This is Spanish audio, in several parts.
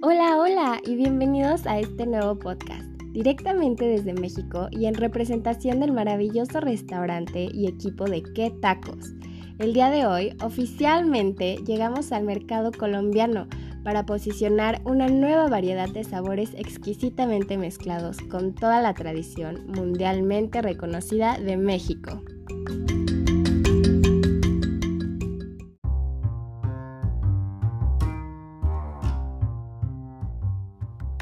Hola y bienvenidos a este nuevo podcast, directamente desde México y en representación del maravilloso restaurante y equipo de Qué Tacos. El día de hoy oficialmente llegamos al mercado colombiano para posicionar una nueva variedad de sabores exquisitamente mezclados con toda la tradición mundialmente reconocida de México.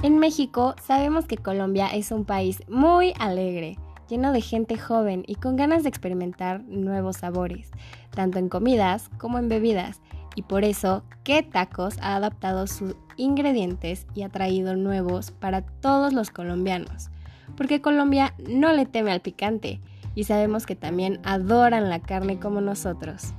En México sabemos que Colombia es un país muy alegre, lleno de gente joven y con ganas de experimentar nuevos sabores, tanto en comidas como en bebidas. Y por eso, ¿qué tacos ha adaptado sus ingredientes y ha traído nuevos para todos los colombianos? Porque Colombia no le teme al picante y sabemos que también adoran la carne como nosotros.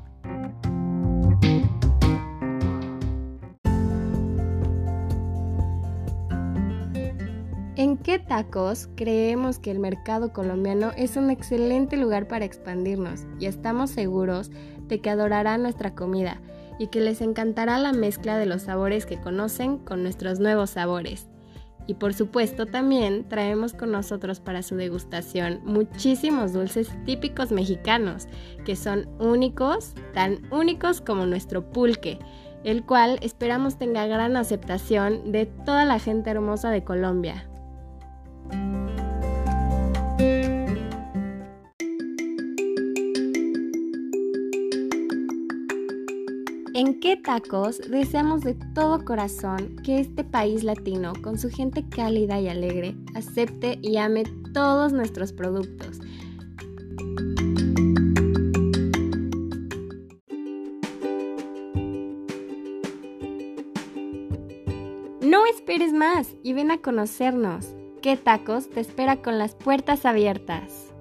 ¿En qué tacos creemos que el mercado colombiano es un excelente lugar para expandirnos y estamos seguros de que adorarán nuestra comida y que les encantará la mezcla de los sabores que conocen con nuestros nuevos sabores? Y por supuesto también traemos con nosotros para su degustación muchísimos dulces típicos mexicanos, que son únicos, tan únicos como nuestro pulque, el cual esperamos tenga gran aceptación de toda la gente hermosa de Colombia. ¿En qué tacos deseamos de todo corazón que este país latino, con su gente cálida y alegre, acepte y ame todos nuestros productos? No esperes más y ven a conocernos. ¿Qué tacos te espera con las puertas abiertas?